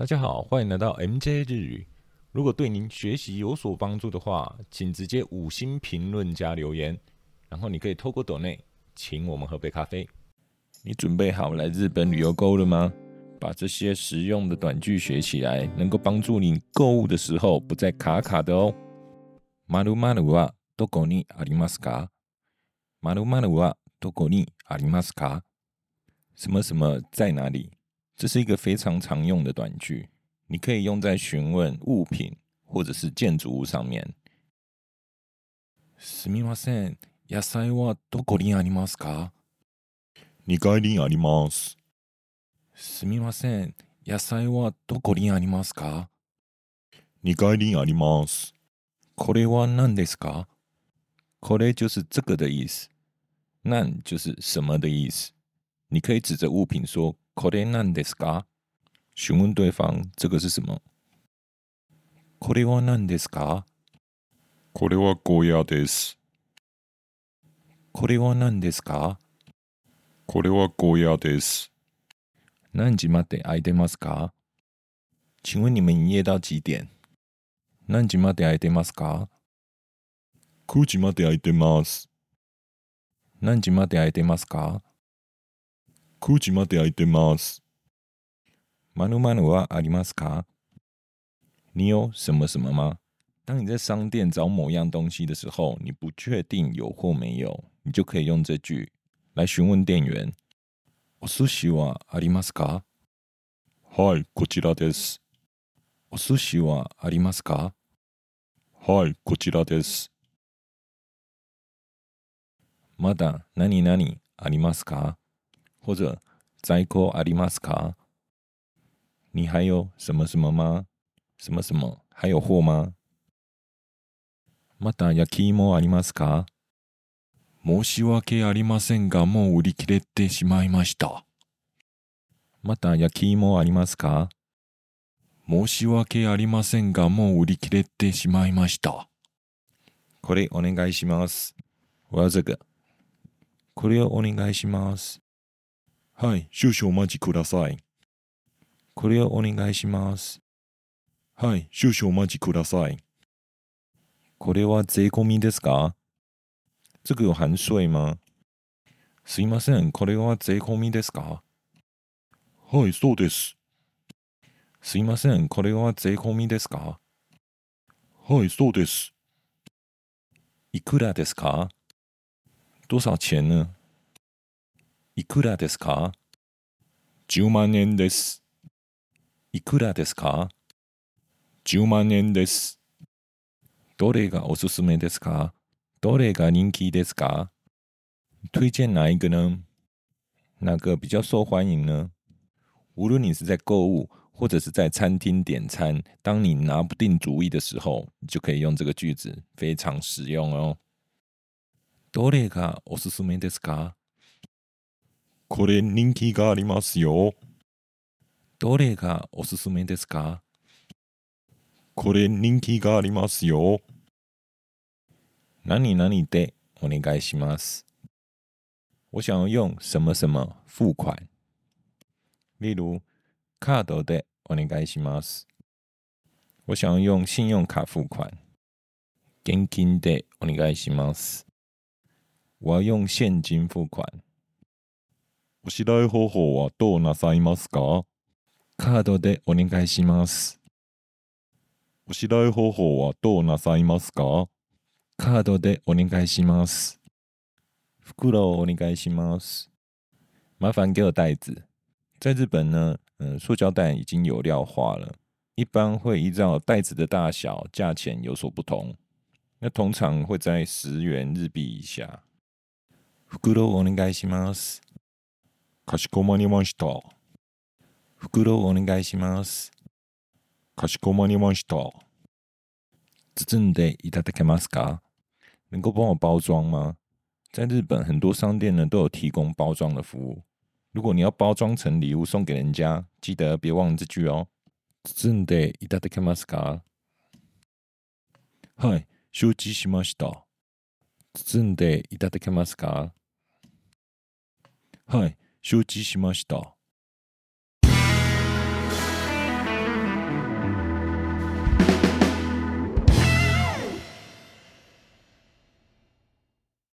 大家好，欢迎来到 MJ 日语。如果对您学习有所帮助的话，请直接五星评论加留言，然后你可以透过抖内请我们喝杯咖啡。你准备好来日本旅游购物了吗？把这些实用的短句学起来，能够帮助你购物的时候不再卡卡的哦。马鲁马鲁はどこにありますか？马鲁马鲁はどこにありますか？什么什么在哪里？ 这是一个非常常用的短句，你可以用在询问物品或者是建筑物上面。すみません、野菜はどこにありますか？二階にあります。すみません、野菜はどこにありますか？二階にあります。これは何ですか？これ就是这个的意思，何就是什么的意思。你可以指着物品说“ これ何ですか？”询问对方这个是什么。これは何ですか？これはゴーヤです。これは何ですか？これはゴーヤです。何時まで空いてますか？请问你们营业到几点？何時まで空いてますか？9時まで空いてます。何時まで空いてますか？9時まで空いてます。まるまるはありますか？你有什么什么吗？当你在商店找某样东西的时候，你不确定有或没有，你就可以用这句来询问店员：“お寿司はありますか？はい、こちらです。お寿司はありますか？はい、こちらです。まだ何々ありますか？或者在庫ありますか？你还有什么什么吗？什么什么？还有货吗？また焼き芋ありますか？申し訳ありませんが、もう売り切れてしまいました。また焼き芋ありますか？申し訳ありませんが、もう売り切れてしまいました。これお願いします。我要这个。これをお願いします。はい、少々お待ちください。これをお願いします。はい、少々お待ちください。これは税込みですか？这个有含税吗？すいません、これは税込みですか？はい、そうです。すいません、これは税込みですか？はい、そうです。いくらですか？多少钱呢？いくらですか？10万円です。いくらですか？10万円です。どれがおすすめですか？どれが人気ですか？推荐哪一个呢？哪个比较受欢迎呢？无论你是在购物，或者是在餐厅点餐，当你拿不定主意的时候，你就可以用这个句子，非常实用哦。どれがおすすめですか？これ人気がありますよ。どれがおすすめですか？これ人気がありますよ。何々でお願いします。我想要用什么什么付款，例如カードでお願いします。我想要用信用卡付款，現金でお願いします。我要用现金付款，お支払い方法はどうなさいますか？カードでお願いします。お支払い方法はどうなさいますか？カードでお願いします。袋をお願いします。麻烦给我袋子。在日本呢，嗯，塑胶袋已经有料化了，一般会依照袋子的大小、价钱有所不同。那通常会在十元日币以下。袋をお願いします。かしこまりました。袋をお願いします。かしこまりました。包んでいただけますか？能够帮我包装吗？在日本，很多商店呢都有提供包装的服务。如果你要包装成礼物送给人家，记得别忘了这句哦。包んでいただけますか？はい、承知しました。包んでいただけますか？はい、承知しました。